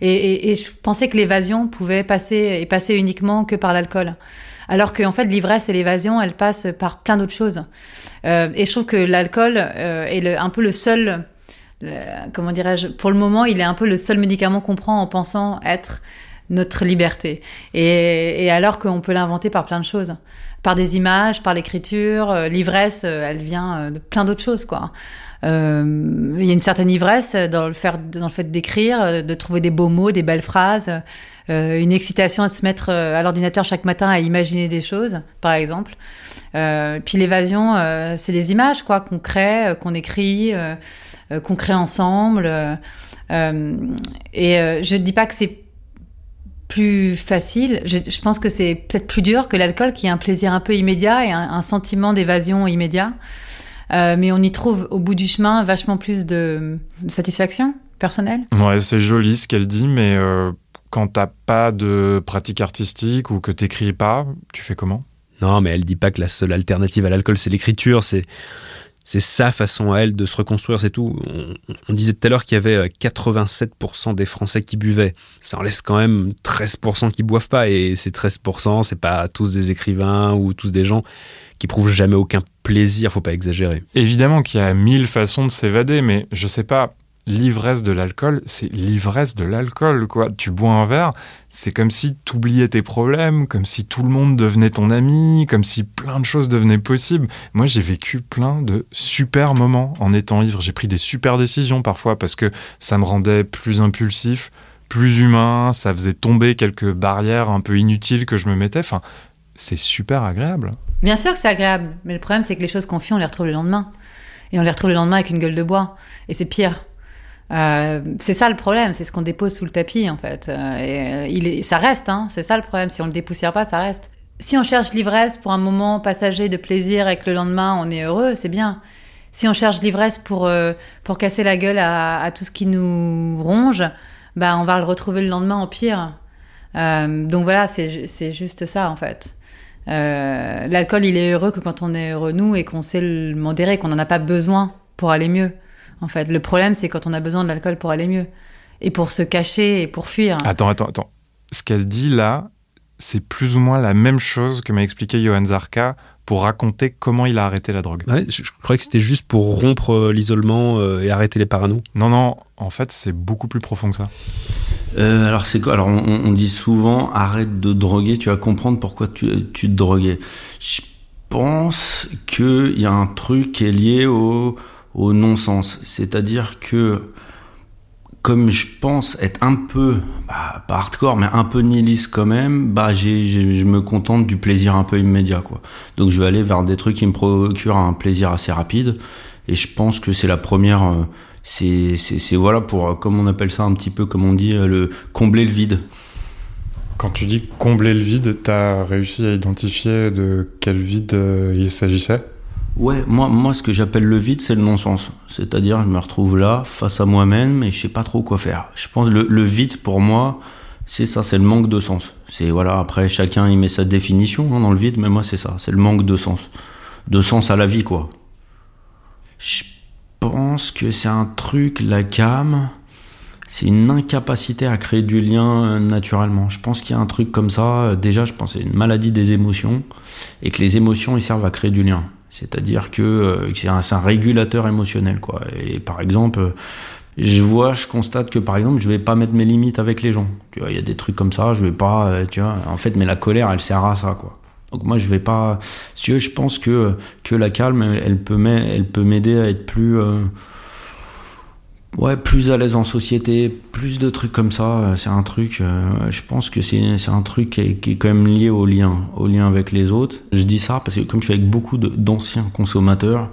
Speaker 4: Et, je pensais que l'évasion pouvait passer et passer uniquement que par l'alcool. Alors qu'en fait, l'ivresse et l'évasion, elles passent par plein d'autres choses. Euh, et je trouve que l'alcool euh, est un peu le seul, comment dirais-je, pour le moment, il est un peu le seul médicament qu'on prend en pensant être notre liberté. Et, et alors qu'on peut l'inventer par plein de choses, par des images, par l'écriture. Euh, l'ivresse, euh, elle vient de plein d'autres choses, quoi. Euh, il y a une certaine ivresse dans le, faire, dans le fait d'écrire, de trouver des beaux mots, des belles phrases. Euh, une excitation à se mettre euh, à l'ordinateur chaque matin à imaginer des choses, par exemple. Euh, puis l'évasion, euh, c'est des images quoi qu'on crée, qu'on écrit, qu'on crée ensemble. et je ne dis pas que c'est plus facile. Je, je pense que c'est peut-être plus dur que l'alcool, qui est un plaisir un peu immédiat et un, un sentiment d'évasion immédiat. Euh, mais on y trouve au bout du chemin vachement plus de satisfaction personnelle.
Speaker 2: Ouais, c'est joli ce qu'elle dit, mais euh, quand t'as pas de pratique artistique ou que t'écris pas, tu fais comment?
Speaker 1: Non, mais elle dit pas que la seule alternative à l'alcool, c'est l'écriture, c'est c'est sa façon à elle de se reconstruire, c'est tout. On, disait tout à l'heure qu'il y avait 87% euh, des Français qui buvaient. Ça en laisse quand même 13% qui boivent pas. Et ces 13%, c'est pas tous des écrivains ou tous des gens qui prouvent jamais aucun plaisir, faut pas exagérer.
Speaker 2: Évidemment qu'il y a mille façons de s'évader, mais je sais pas, l'ivresse de l'alcool, c'est l'ivresse de l'alcool, quoi. Tu bois un verre, c'est comme si tu oubliais tes problèmes, comme si tout le monde devenait ton ami, comme si plein de choses devenaient possibles. Moi, j'ai vécu plein de super moments en étant ivre. J'ai pris des super décisions parfois parce que ça me rendait plus impulsif, plus humain, ça faisait tomber quelques barrières un peu inutiles que je me mettais. Enfin, c'est super agréable.
Speaker 4: Bien sûr que c'est agréable, mais le problème, c'est que les choses qu'on fait, on les retrouve le lendemain. Et on les retrouve le lendemain avec une gueule de bois. Et c'est pire. Euh, c'est ça le problème, c'est ce qu'on dépose sous le tapis en fait. Euh, et, euh, ça reste, hein, c'est ça le problème. Si on le dépoussière pas, ça reste. Si on cherche l'ivresse pour un moment passager de plaisir et que le lendemain on est heureux, c'est bien. Si on cherche l'ivresse pour pour casser la gueule à, tout ce qui nous ronge, bah on va le retrouver le lendemain en pire. Donc voilà, c'est juste ça en fait. L'alcool, il est heureux que quand on est heureux nous et qu'on sait le modérer, qu'on n'en a pas besoin pour aller mieux. En fait, le problème, c'est quand on a besoin de l'alcool pour aller mieux et pour se cacher et pour fuir.
Speaker 2: Attends, attends, attends. Ce qu'elle dit là, c'est plus ou moins la même chose que m'a expliqué Johan Zarka pour raconter comment il a arrêté la drogue.
Speaker 1: Ouais, je, croyais que c'était juste pour rompre euh, l'isolement euh, et arrêter les paranos.
Speaker 2: Non, non, en fait, c'est beaucoup plus profond que ça.
Speaker 3: Euh, alors c'est quoi? Alors on, dit souvent arrête de droguer, tu vas comprendre pourquoi tu, tu te droguais. Je pense qu'il y a un truc qui est lié au, au non-sens. C'est-à-dire que comme je pense être un peu, bah, pas hardcore, mais un peu nihiliste quand même, bah, j'ai, je me contente du plaisir un peu immédiat, quoi. Donc je vais aller vers des trucs qui me procurent un plaisir assez rapide. Et je pense que c'est la première, euh, c'est, voilà pour, euh, comme on appelle ça un petit peu, comme on dit, euh, le combler le vide.
Speaker 2: Quand tu dis combler le vide, t'as réussi à identifier de quel vide il s'agissait?
Speaker 3: Ouais, moi, moi, ce que j'appelle le vide, c'est le non-sens. C'est-à-dire, je me retrouve là, face à moi-même, et je sais pas trop quoi faire. Je pense le, vide, pour moi, c'est ça, c'est le manque de sens. C'est voilà, après, chacun il met sa définition hein, dans le vide, mais moi, c'est ça, c'est le manque de sens. De sens à la vie, quoi. Je pense que c'est un truc, la cam, c'est une incapacité à créer du lien euh, naturellement. Je pense qu'il y a un truc comme ça. Déjà, je pense c'est une maladie des émotions, et que les émotions, ils servent à créer du lien. C'est-à-dire que euh, c'est un, un, régulateur émotionnel, quoi. Et par exemple, je vois, je constate que par exemple, je vais pas mettre mes limites avec les gens. Tu vois, il y a des trucs comme ça, je vais pas, euh, tu vois. En fait, mais la colère, elle sert à ça, quoi. Donc moi, je vais pas. Si tu veux, je pense que que la calme, elle peut elle peut m'aider à être plus. Euh, ouais, plus à l'aise en société, plus de trucs comme ça. Euh, c'est un truc, euh, je pense que c'est un truc qui est, quand même lié au lien, au lien avec les autres. Je dis ça parce que comme je suis avec beaucoup d'anciens consommateurs,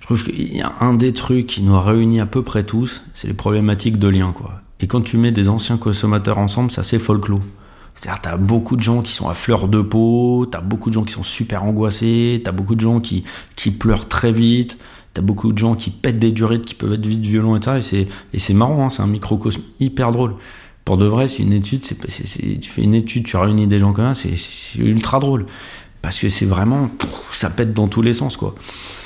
Speaker 3: je trouve qu'il y a un des trucs qui nous réunit à peu près tous, c'est les problématiques de lien, quoi. Et quand tu mets des anciens consommateurs ensemble, c'est assez folklore. C'est-à-dire, t'as beaucoup de gens qui sont à fleur de peau, t'as beaucoup de gens qui sont super angoissés, t'as beaucoup de gens qui, qui pleurent très vite, T'as beaucoup de gens qui pètent des durées qui peuvent être vite violents et ça, et c'est, marrant, hein, c'est un microcosme hyper drôle. Pour de vrai, c'est une étude, c'est, tu fais une étude, tu réunis des gens comme ça, c'est, ultra drôle. Parce que c'est vraiment, ça pète dans tous les sens, quoi.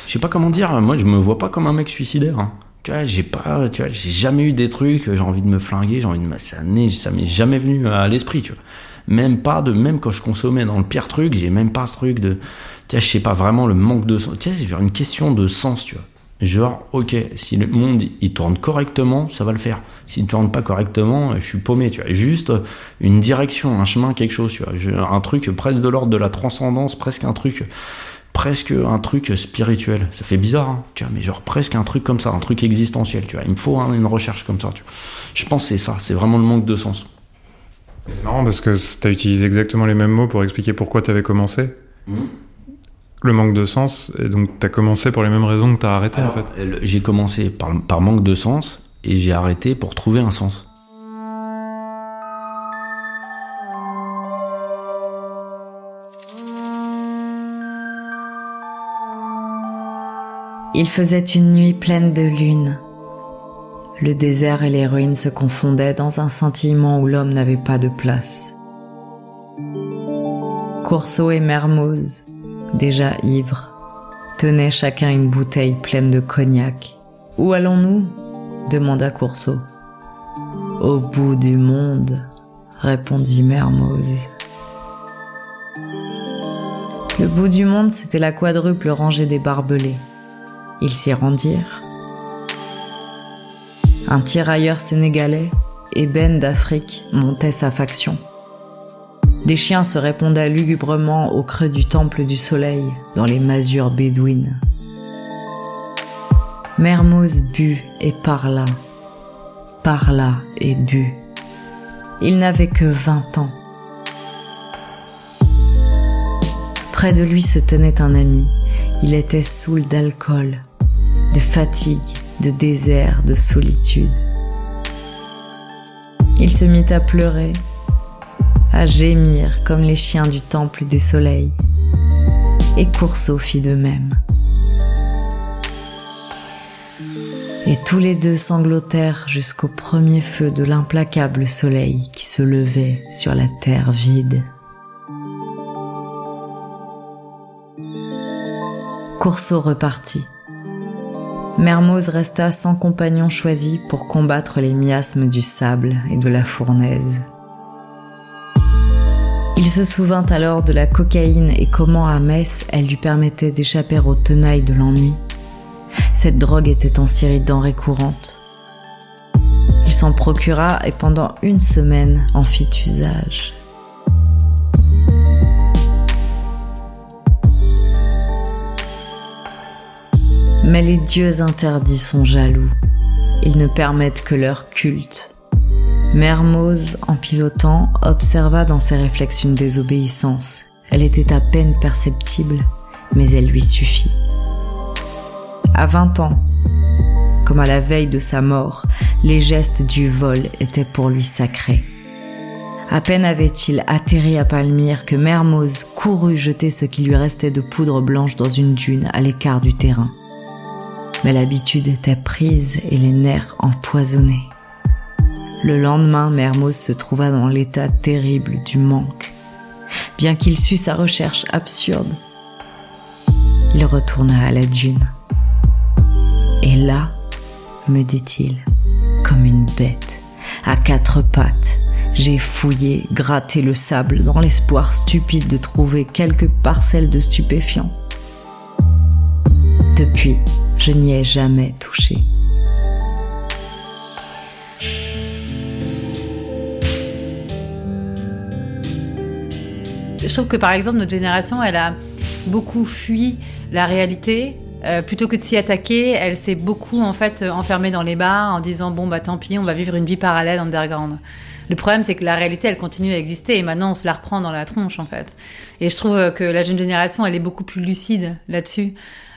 Speaker 3: Je sais pas comment dire, moi je me vois pas comme un mec suicidaire. Hein. Tu vois, j'ai pas, tu vois, j'ai jamais eu des trucs, j'ai envie de me flinguer, j'ai envie de m'assaner, ça m'est jamais venu à l'esprit, tu vois. Même pas de, même quand je consommais dans le pire truc, j'ai même pas ce truc de, tu vois, je sais pas vraiment le manque de sens. Tu sais, c'est une question de sens, tu vois. Genre, ok, si le monde il tourne correctement, ça va le faire. S'il ne tourne pas correctement, je suis paumé, tu vois. Juste une direction, un chemin, quelque chose, tu vois. Un truc presque de l'ordre de la transcendance, presque un truc, presque un truc spirituel. Ça fait bizarre, hein, tu vois, mais genre presque un truc comme ça, un truc existentiel, tu vois. Il me faut hein, une recherche comme ça, tu vois. Je pense que c'est ça, c'est vraiment le manque de sens.
Speaker 2: C'est marrant parce que tu as utilisé exactement les mêmes mots pour expliquer pourquoi tu avais commencé. Mmh le manque de sens, et donc tu as commencé pour les mêmes raisons que tu as arrêté en fait
Speaker 3: J'ai commencé par, par manque de sens, et j'ai arrêté pour trouver un sens.
Speaker 7: Il faisait une nuit pleine de lune. Le désert et les ruines se confondaient dans un scintillement où l'homme n'avait pas de place. Courceau et Mermoz déjà ivres, tenaient chacun une bouteille pleine de cognac. Où allons-nous? demanda Courceau. Au bout du monde, répondit Mermoz. Le bout du monde, c'était la quadruple rangée des barbelés. Ils s'y rendirent. Un tirailleur sénégalais, ébène d'Afrique, montait sa faction. Des chiens se répondaient lugubrement au creux du temple du soleil dans les masures bédouines. Mermoz but et parla, parla et but. Il n'avait que vingt ans. Près de lui se tenait un ami. Il était saoul d'alcool, de fatigue, de désert, de solitude. Il se mit à pleurer, à gémir comme les chiens du temple du soleil. Et Courceau fit de même. Et tous les deux sanglotèrent jusqu'au premier feu de l'implacable soleil qui se levait sur la terre vide. Courceau repartit. Mermoz resta sans compagnon choisi pour combattre les miasmes du sable et de la fournaise. Se souvint alors de la cocaïne et comment à Metz elle lui permettait d'échapper aux tenailles de l'ennui. Cette drogue était en série denrées courantes. Il s'en procura et pendant une semaine en fit usage. Mais les dieux interdits sont jaloux. Ils ne permettent que leur culte. Mermoz, en pilotant, observa dans ses réflexes une désobéissance. Elle était à peine perceptible, mais elle lui suffit. À 20 ans, comme à la veille de sa mort, les gestes du vol étaient pour lui sacrés. À peine avait-il atterri à Palmyre que Mermoz courut jeter ce qui lui restait de poudre blanche dans une dune à l'écart du terrain. Mais l'habitude était prise et les nerfs empoisonnés. Le lendemain, Mermoz se trouva dans l'état terrible du manque. Bien qu'il sût sa recherche absurde, il retourna à la dune. Et là, me dit-il, comme une bête, à quatre pattes, j'ai fouillé, gratté le sable dans l'espoir stupide de trouver quelques parcelles de stupéfiants. Depuis, je n'y ai jamais touché.
Speaker 4: Je trouve que par exemple notre génération, elle a beaucoup fui la réalité. Euh, plutôt que de s'y attaquer, elle s'est beaucoup en fait enfermée dans les bars en disant bon bah tant pis, on va vivre une vie parallèle underground. Le problème, c'est que la réalité, elle continue à exister et maintenant, on se la reprend dans la tronche, en fait. Et je trouve que la jeune génération, elle est beaucoup plus lucide là-dessus.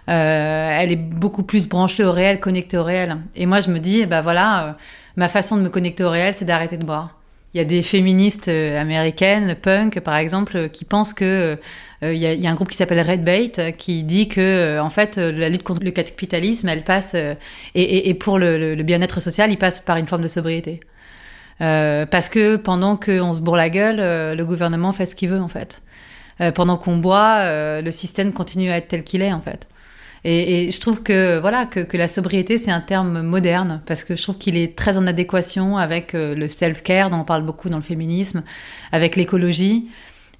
Speaker 4: Euh, elle est beaucoup plus branchée au réel, connectée au réel. Et moi, je me dis, bah voilà, euh, ma façon de me connecter au réel, c'est d'arrêter de boire. Il y a des féministes euh, américaines, punk par exemple, qui pensent que il y, a, y, a, un groupe qui s'appelle Red Bait qui dit que en fait la lutte contre le capitalisme, elle passe et, pour le, le bien-être social, il passe par une forme de sobriété. Euh, parce que pendant qu'on se bourre la gueule, euh, le gouvernement fait ce qu'il veut en fait. Euh, pendant qu'on boit, le système continue à être tel qu'il est en fait. Et, je trouve que voilà que, la sobriété c'est un terme moderne parce que je trouve qu'il est très en adéquation avec le self-care dont on parle beaucoup dans le féminisme, avec l'écologie.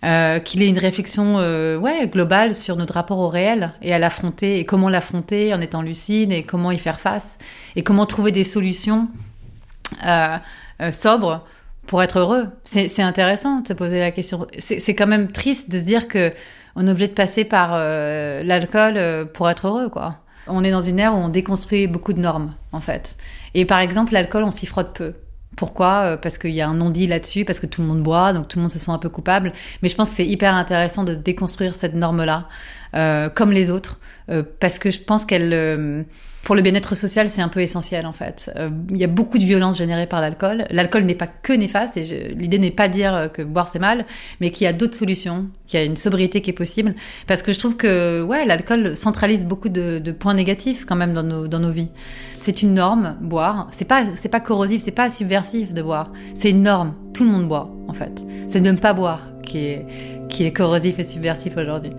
Speaker 4: Euh, qu'il ait une réflexion euh, ouais, globale sur notre rapport au réel et à l'affronter et comment l'affronter en étant lucide et comment y faire face et comment trouver des solutions euh, euh, sobre pour être heureux. C'est intéressant de se poser la question. C'est quand même triste de se dire que on est obligé de passer par euh, l'alcool euh, pour être heureux, quoi. On est dans une ère où on déconstruit beaucoup de normes, en fait. Et par exemple, l'alcool, on s'y frotte peu. Pourquoi? Parce qu'il y a un non-dit là-dessus, parce que tout le monde boit, donc tout le monde se sent un peu coupable. Mais je pense que c'est hyper intéressant de déconstruire cette norme-là, euh, comme les autres, euh, parce que je pense qu'elle, euh, pour le bien-être social, c'est un peu essentiel en fait. Il y a beaucoup de violence générée par l'alcool. L'alcool n'est pas que néfaste, et l'idée n'est pas de dire que boire c'est mal, mais qu'il y a d'autres solutions, qu'il y a une sobriété qui est possible, parce que je trouve que ouais, l'alcool centralise beaucoup de, de, points négatifs quand même dans nos, dans nos vies. C'est une norme, boire. C'est pas, c'est pas corrosif, c'est pas subversif de boire. C'est une norme. Tout le monde boit en fait. C'est de ne pas boire qui est, qui est corrosif et subversif aujourd'hui.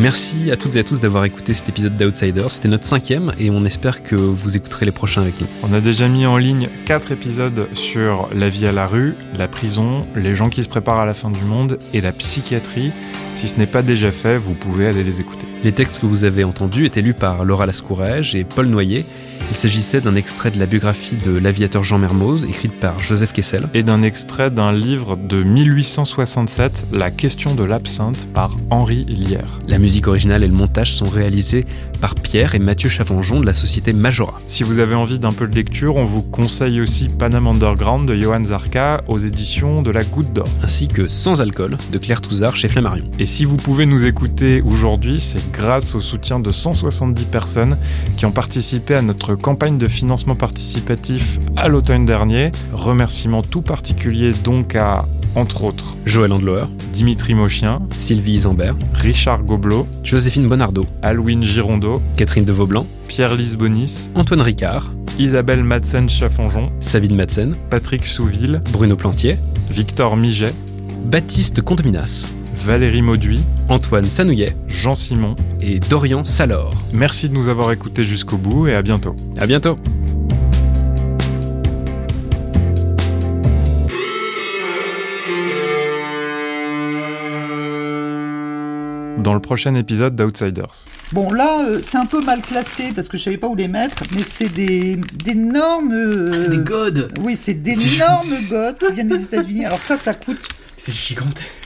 Speaker 1: Merci à toutes et à tous d'avoir écouté cet épisode d'Outsider. C'était notre cinquième et on espère que vous écouterez les prochains avec nous.
Speaker 2: On a déjà mis en ligne quatre épisodes sur la vie à la rue, la prison, les gens qui se préparent à la fin du monde et la psychiatrie. Si ce n'est pas déjà fait, vous pouvez aller les écouter.
Speaker 1: Les textes que vous avez entendus étaient lus par Laura Lascourage et Paul Noyer. Il s'agissait d'un extrait de la biographie de l'aviateur Jean Mermoz, écrite par Joseph Kessel.
Speaker 2: Et d'un extrait d'un livre de 1867, La question de l'absinthe, par Henri Lière.
Speaker 1: La musique originale et le montage sont réalisés par Pierre et Mathieu Chavanjon de la société Majora.
Speaker 2: Si vous avez envie d'un peu de lecture, on vous conseille aussi Panam Underground de Johan Zarka aux éditions de La Goutte d'Or.
Speaker 1: Ainsi que Sans alcool de Claire Touzard chez Flammarion.
Speaker 2: Et si vous pouvez nous écouter aujourd'hui, c'est grâce au soutien de 170 personnes qui ont participé à notre campagne de financement participatif à l'automne dernier. Remerciement tout particulier donc à Entre autres,
Speaker 1: Joël Andloer,
Speaker 2: Dimitri Mochien,
Speaker 1: Sylvie Isambert,
Speaker 2: Richard Gobelot,
Speaker 1: Joséphine Bonardo,
Speaker 2: Alwyn Girondeau,
Speaker 1: Catherine de Vaublanc,
Speaker 2: Pierre Lisbonis,
Speaker 1: Antoine Ricard,
Speaker 2: Isabelle Madsen Chaffonjon,
Speaker 1: Sabine Madsen,
Speaker 2: Patrick Souville,
Speaker 1: Bruno Plantier,
Speaker 2: Victor Miget,
Speaker 1: Baptiste Condominas,
Speaker 2: Valérie Mauduit,
Speaker 1: Antoine Sanouillet,
Speaker 2: Jean Simon
Speaker 1: et Dorian Salor.
Speaker 2: Merci de nous avoir écoutés jusqu'au bout et à bientôt.
Speaker 1: À bientôt.
Speaker 2: dans le prochain épisode d'Outsiders.
Speaker 10: Bon, là, euh, c'est un peu mal classé parce que je savais pas où les mettre, mais c'est des d'énormes.
Speaker 3: Ah, c'est des godes
Speaker 10: Oui, c'est d'énormes godes qui viennent des États-Unis. Alors ça, ça coûte.
Speaker 3: C'est gigantesque.